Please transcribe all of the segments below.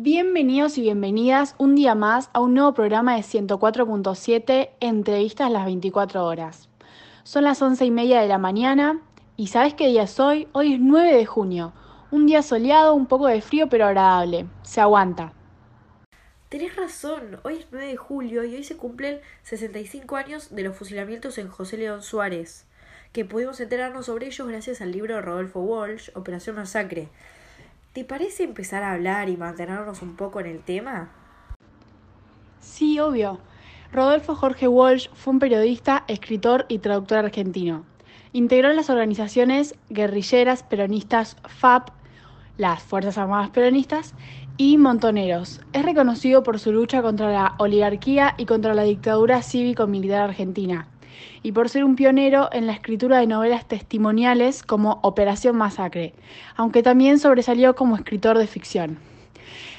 Bienvenidos y bienvenidas un día más a un nuevo programa de 104.7 Entrevistas las 24 horas. Son las 11 y media de la mañana y ¿sabes qué día es hoy? Hoy es 9 de junio. Un día soleado, un poco de frío pero agradable. Se aguanta. Tenés razón, hoy es 9 de julio y hoy se cumplen 65 años de los fusilamientos en José León Suárez, que pudimos enterarnos sobre ellos gracias al libro de Rodolfo Walsh, Operación Masacre. ¿Te parece empezar a hablar y mantenernos un poco en el tema? Sí, obvio. Rodolfo Jorge Walsh fue un periodista, escritor y traductor argentino. Integró las organizaciones guerrilleras peronistas FAP, las Fuerzas Armadas Peronistas, y Montoneros. Es reconocido por su lucha contra la oligarquía y contra la dictadura cívico-militar argentina y por ser un pionero en la escritura de novelas testimoniales como Operación Masacre, aunque también sobresalió como escritor de ficción.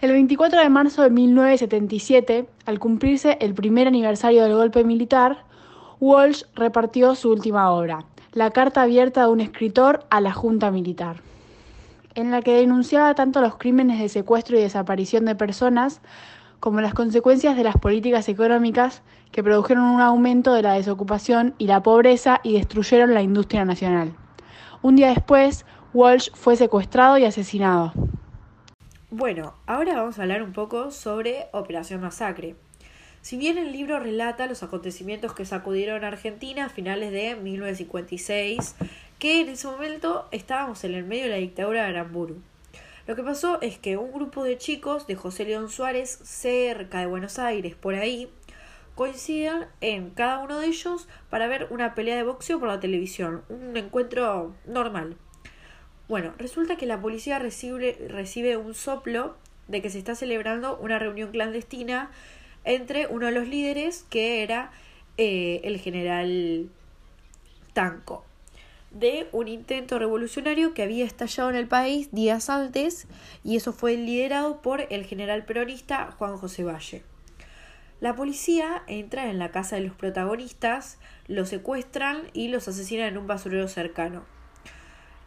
El 24 de marzo de 1977, al cumplirse el primer aniversario del golpe militar, Walsh repartió su última obra, La carta abierta de un escritor a la Junta Militar, en la que denunciaba tanto los crímenes de secuestro y desaparición de personas como las consecuencias de las políticas económicas que produjeron un aumento de la desocupación y la pobreza y destruyeron la industria nacional. Un día después, Walsh fue secuestrado y asesinado. Bueno, ahora vamos a hablar un poco sobre Operación Masacre. Si bien el libro relata los acontecimientos que sacudieron a Argentina a finales de 1956, que en ese momento estábamos en el medio de la dictadura de Aramburu. Lo que pasó es que un grupo de chicos de José León Suárez, cerca de Buenos Aires, por ahí, coinciden en cada uno de ellos para ver una pelea de boxeo por la televisión, un encuentro normal. Bueno, resulta que la policía recibe, recibe un soplo de que se está celebrando una reunión clandestina entre uno de los líderes que era eh, el general Tanco de un intento revolucionario que había estallado en el país días antes y eso fue liderado por el general peronista Juan José Valle. La policía entra en la casa de los protagonistas, los secuestran y los asesinan en un basurero cercano.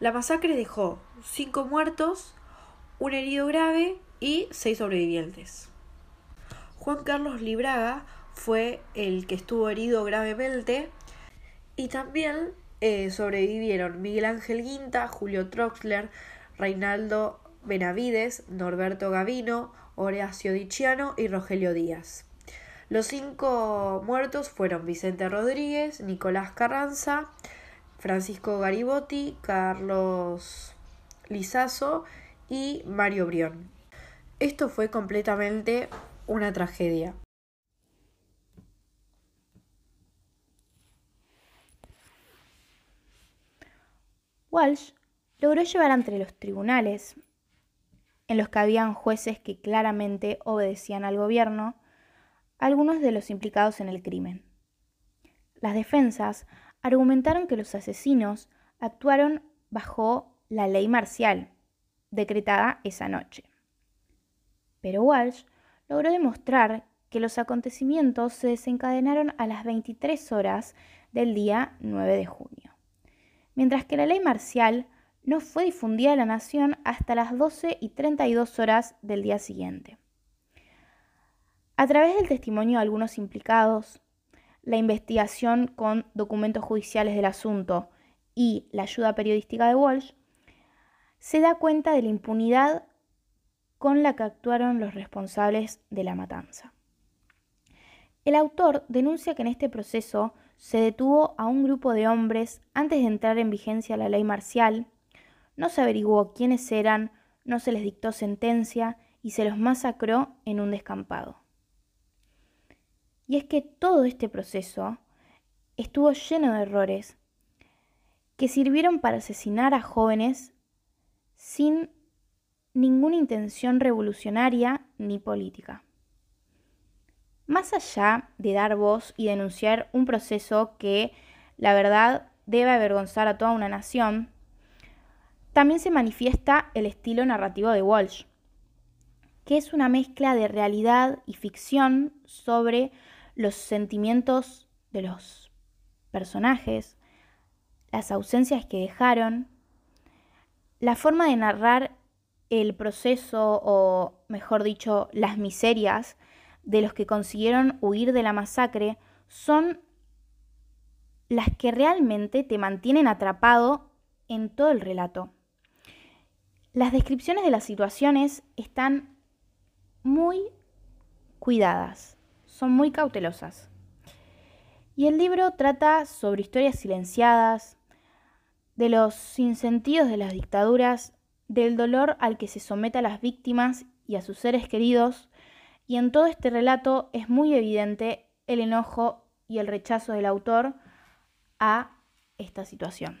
La masacre dejó cinco muertos, un herido grave y seis sobrevivientes. Juan Carlos Libraga fue el que estuvo herido gravemente y también eh, sobrevivieron Miguel Ángel Guinta, Julio Troxler, Reinaldo Benavides, Norberto Gavino, Horacio Diciano y Rogelio Díaz. Los cinco muertos fueron Vicente Rodríguez, Nicolás Carranza, Francisco Garibotti, Carlos Lizazo y Mario Brión. Esto fue completamente una tragedia. Walsh logró llevar ante los tribunales, en los que habían jueces que claramente obedecían al gobierno, algunos de los implicados en el crimen. Las defensas argumentaron que los asesinos actuaron bajo la ley marcial, decretada esa noche. Pero Walsh logró demostrar que los acontecimientos se desencadenaron a las 23 horas del día 9 de junio mientras que la ley marcial no fue difundida a la nación hasta las 12 y 32 horas del día siguiente. A través del testimonio de algunos implicados, la investigación con documentos judiciales del asunto y la ayuda periodística de Walsh, se da cuenta de la impunidad con la que actuaron los responsables de la matanza. El autor denuncia que en este proceso se detuvo a un grupo de hombres antes de entrar en vigencia la ley marcial, no se averiguó quiénes eran, no se les dictó sentencia y se los masacró en un descampado. Y es que todo este proceso estuvo lleno de errores que sirvieron para asesinar a jóvenes sin ninguna intención revolucionaria ni política. Más allá de dar voz y denunciar un proceso que, la verdad, debe avergonzar a toda una nación, también se manifiesta el estilo narrativo de Walsh, que es una mezcla de realidad y ficción sobre los sentimientos de los personajes, las ausencias que dejaron, la forma de narrar el proceso o, mejor dicho, las miserias de los que consiguieron huir de la masacre son las que realmente te mantienen atrapado en todo el relato. Las descripciones de las situaciones están muy cuidadas, son muy cautelosas. Y el libro trata sobre historias silenciadas, de los sinsentidos de las dictaduras, del dolor al que se somete a las víctimas y a sus seres queridos, y en todo este relato es muy evidente el enojo y el rechazo del autor a esta situación.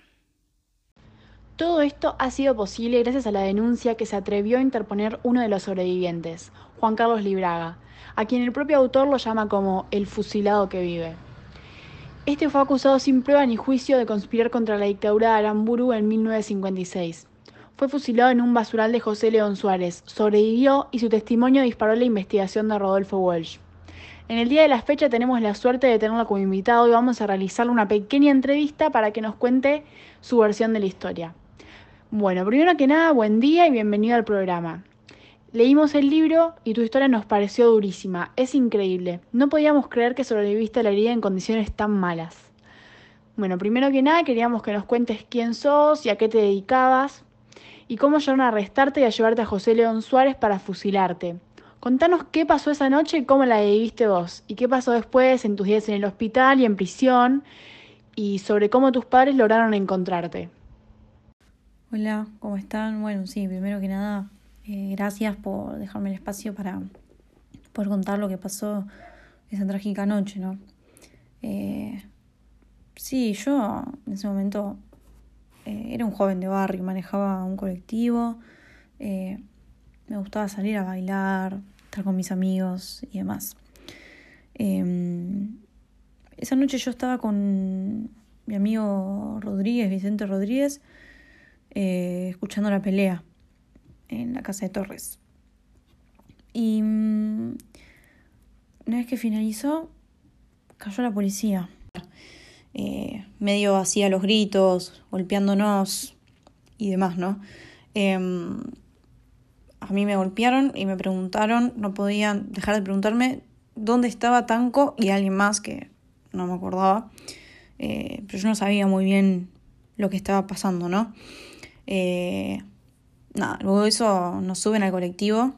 Todo esto ha sido posible gracias a la denuncia que se atrevió a interponer uno de los sobrevivientes, Juan Carlos Libraga, a quien el propio autor lo llama como el fusilado que vive. Este fue acusado sin prueba ni juicio de conspirar contra la dictadura de Aramburu en 1956. Fue fusilado en un basural de José León Suárez, sobrevivió y su testimonio disparó la investigación de Rodolfo Walsh. En el día de la fecha tenemos la suerte de tenerlo como invitado y vamos a realizarle una pequeña entrevista para que nos cuente su versión de la historia. Bueno, primero que nada, buen día y bienvenido al programa. Leímos el libro y tu historia nos pareció durísima. Es increíble. No podíamos creer que sobreviviste a la herida en condiciones tan malas. Bueno, primero que nada queríamos que nos cuentes quién sos y a qué te dedicabas y cómo llegaron a arrestarte y a llevarte a José León Suárez para fusilarte. Contanos qué pasó esa noche y cómo la viviste vos y qué pasó después en tus días en el hospital y en prisión y sobre cómo tus padres lograron encontrarte. Hola, ¿cómo están? Bueno, sí, primero que nada, eh, gracias por dejarme el espacio para poder contar lo que pasó esa trágica noche, ¿no? Eh, sí, yo en ese momento eh, era un joven de barrio, manejaba un colectivo, me gustaba salir a bailar, estar con mis amigos y demás. Em, esa noche yo estaba con mi amigo Rodríguez, Vicente Rodríguez, eh, escuchando la pelea en la casa de Torres. Y mm, una vez que finalizó, cayó la policía. Eh, medio hacía los gritos, golpeándonos y demás, ¿no? Em, a mí me golpearon y me preguntaron, no podían dejar de preguntarme dónde estaba Tanco y alguien más que no me acordaba, eh, pero yo no sabía muy bien lo que estaba pasando, ¿no? Eh, nada, luego de eso nos suben al colectivo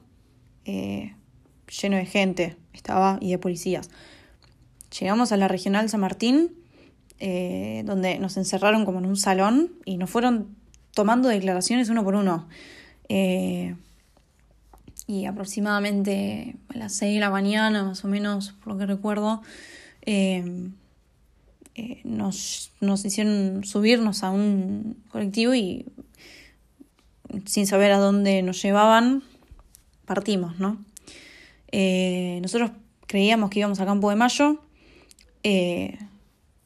lleno de gente, estaba, y de policías. Llegamos a la regional San Martín, eh, donde nos encerraron como en un salón y nos fueron tomando declaraciones uno por uno. y aproximadamente a las 6 de la mañana, más o menos, por lo que recuerdo, nos, nos hicieron subirnos a un colectivo y sin saber a dónde nos llevaban, partimos, ¿no? Eh, nosotros creíamos que íbamos a Campo de Mayo, eh,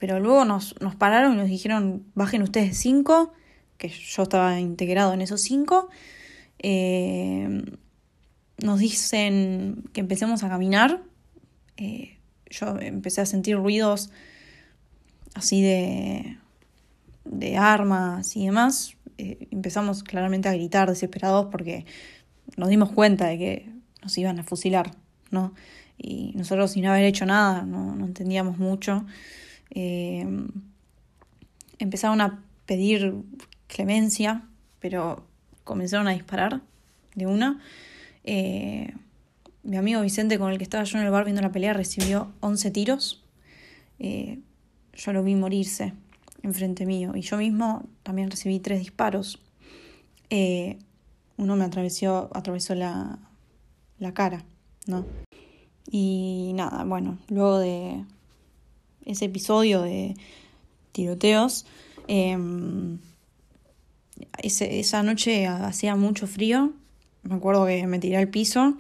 pero luego nos, nos, pararon y nos dijeron, bajen ustedes cinco, que yo estaba integrado en esos cinco. Eh, nos dicen que empecemos a caminar. yo empecé a sentir ruidos así de, de armas y demás. Eh, empezamos claramente a gritar desesperados porque nos dimos cuenta de que nos iban a fusilar, ¿no? Y nosotros sin haber hecho nada, no, entendíamos mucho. Eh, empezaron a pedir clemencia, pero comenzaron a disparar de una. Eh, mi amigo Vicente, con el que estaba yo en el bar viendo la pelea, recibió 11 tiros. yo lo vi morirse enfrente mío. Y yo mismo también recibí tres disparos. Eh, uno me atravesó, atravesó la, la cara, ¿no? Y nada, bueno, luego de ese episodio de tiroteos, em, esa noche hacía mucho frío. Me acuerdo que me tiré al piso,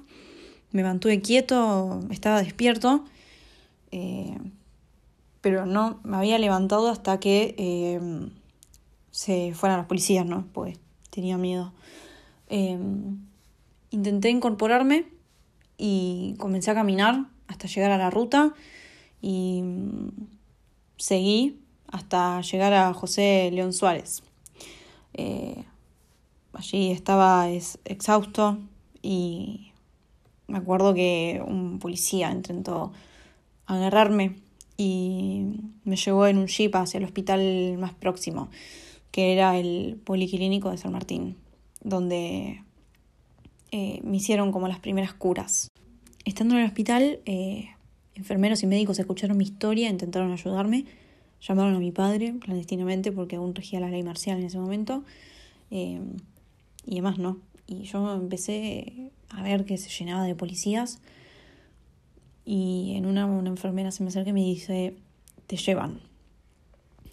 me mantuve quieto, estaba despierto. Eh, pero no me había levantado hasta que em, se fueran los policías, ¿no? Pues tenía miedo. Em, intenté incorporarme y comencé a caminar hasta llegar a la ruta y mm, seguí hasta llegar a José León Suárez. Eh, allí estaba exhausto y me acuerdo que un policía intentó agarrarme y me llevó en un jeep hacia el hospital más próximo, que era el Policlínico de San Martín, donde eh, me hicieron como las primeras curas. Estando en el hospital, eh, enfermeros y médicos escucharon mi historia, intentaron ayudarme, llamaron a mi padre clandestinamente porque aún regía la ley marcial en ese momento, eh, y demás no. Y yo empecé a ver que se llenaba de policías y en una, una enfermera se me acerca y me dice, te llevan,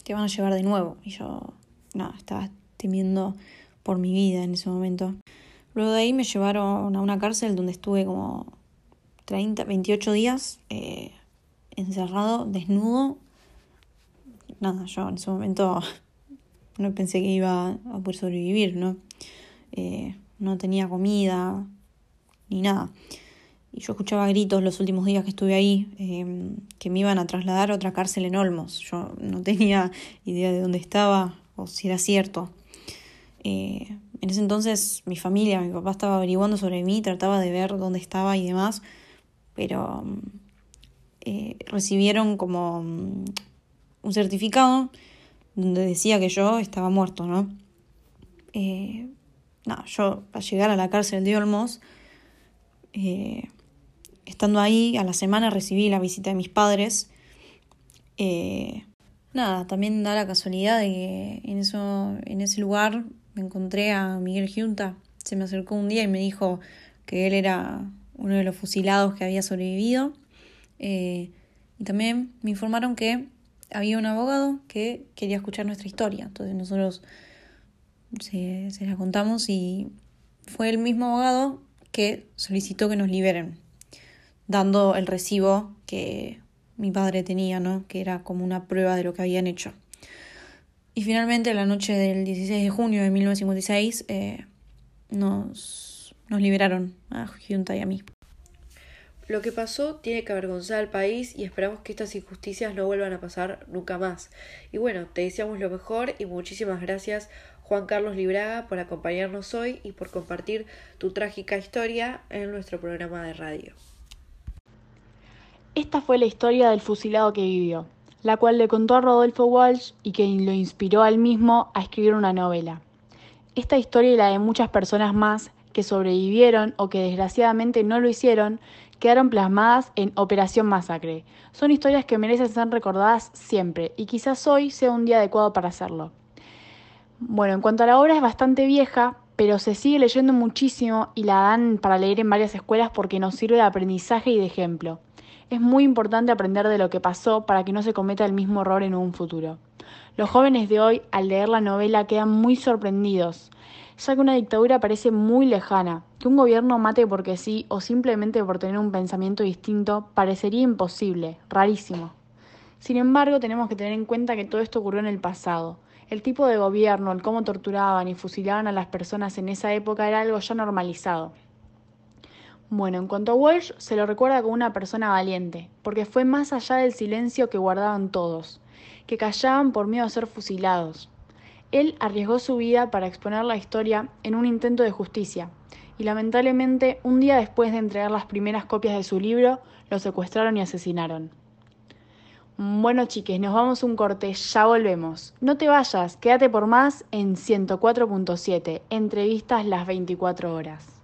te van a llevar de nuevo. Y yo, no, estaba temiendo por mi vida en ese momento. Luego de ahí me llevaron a una cárcel donde estuve como 30, 28 días eh, encerrado, desnudo. Nada, yo en ese momento no pensé que iba a poder sobrevivir, ¿no? Eh, no tenía comida ni nada. Y yo escuchaba gritos los últimos días que estuve ahí, em, que me iban a trasladar a otra cárcel en Olmos. Yo no tenía idea de dónde estaba o si era cierto. Eh, en ese entonces mi familia, mi papá estaba averiguando sobre mí, trataba de ver dónde estaba y demás, pero eh, recibieron como mm, un certificado donde decía que yo estaba muerto, ¿no? Eh, no, yo para llegar a la cárcel de Olmos, eh, estando ahí a la semana recibí la visita de mis padres. Eh, nada, también da la casualidad de que en, eso, en ese lugar me encontré a Miguel Giunta. Se me acercó un día y me dijo que él era uno de los fusilados que había sobrevivido. Eh, y también me informaron que había un abogado que quería escuchar nuestra historia. Entonces nosotros se, se la contamos y fue el mismo abogado que solicitó que nos liberen, dando el recibo que mi padre tenía, ¿no? que era como una prueba de lo que habían hecho. Y finalmente, la noche del 16 de junio de 1956, eh, nos, nos liberaron a Junta y a mí. Lo que pasó tiene que avergonzar al país y esperamos que estas injusticias no vuelvan a pasar nunca más. Y bueno, te deseamos lo mejor y muchísimas gracias Juan Carlos Libraga por acompañarnos hoy y por compartir tu trágica historia en nuestro programa de radio. Esta fue la historia del fusilado que vivió, la cual le contó a Rodolfo Walsh y que lo inspiró al mismo a escribir una novela. Esta historia y la de muchas personas más que sobrevivieron o que desgraciadamente no lo hicieron, quedaron plasmadas en Operación Masacre. Son historias que merecen ser recordadas siempre y quizás hoy sea un día adecuado para hacerlo. Bueno, en cuanto a la obra es bastante vieja, pero se sigue leyendo muchísimo y la dan para leer en varias escuelas porque nos sirve de aprendizaje y de ejemplo. Es muy importante aprender de lo que pasó para que no se cometa el mismo error en un futuro. Los jóvenes de hoy, al leer la novela, quedan muy sorprendidos, ya que una dictadura parece muy lejana. Que un gobierno mate porque sí o simplemente por tener un pensamiento distinto parecería imposible, rarísimo. Sin embargo, tenemos que tener en cuenta que todo esto ocurrió en el pasado el tipo de gobierno, el cómo torturaban y fusilaban a las personas en esa época era algo ya normalizado. Bueno, en cuanto a Walsh, se lo recuerda como una persona valiente, porque fue más allá del silencio que guardaban todos, que callaban por miedo a ser fusilados. Él arriesgó su vida para exponer la historia en un intento de justicia, y lamentablemente, un día después de entregar las primeras copias de su libro, lo secuestraron y asesinaron. Bueno, chiques, nos vamos un corte, ya volvemos. No te vayas, quédate por más en 104.7, entrevistas las 24 horas.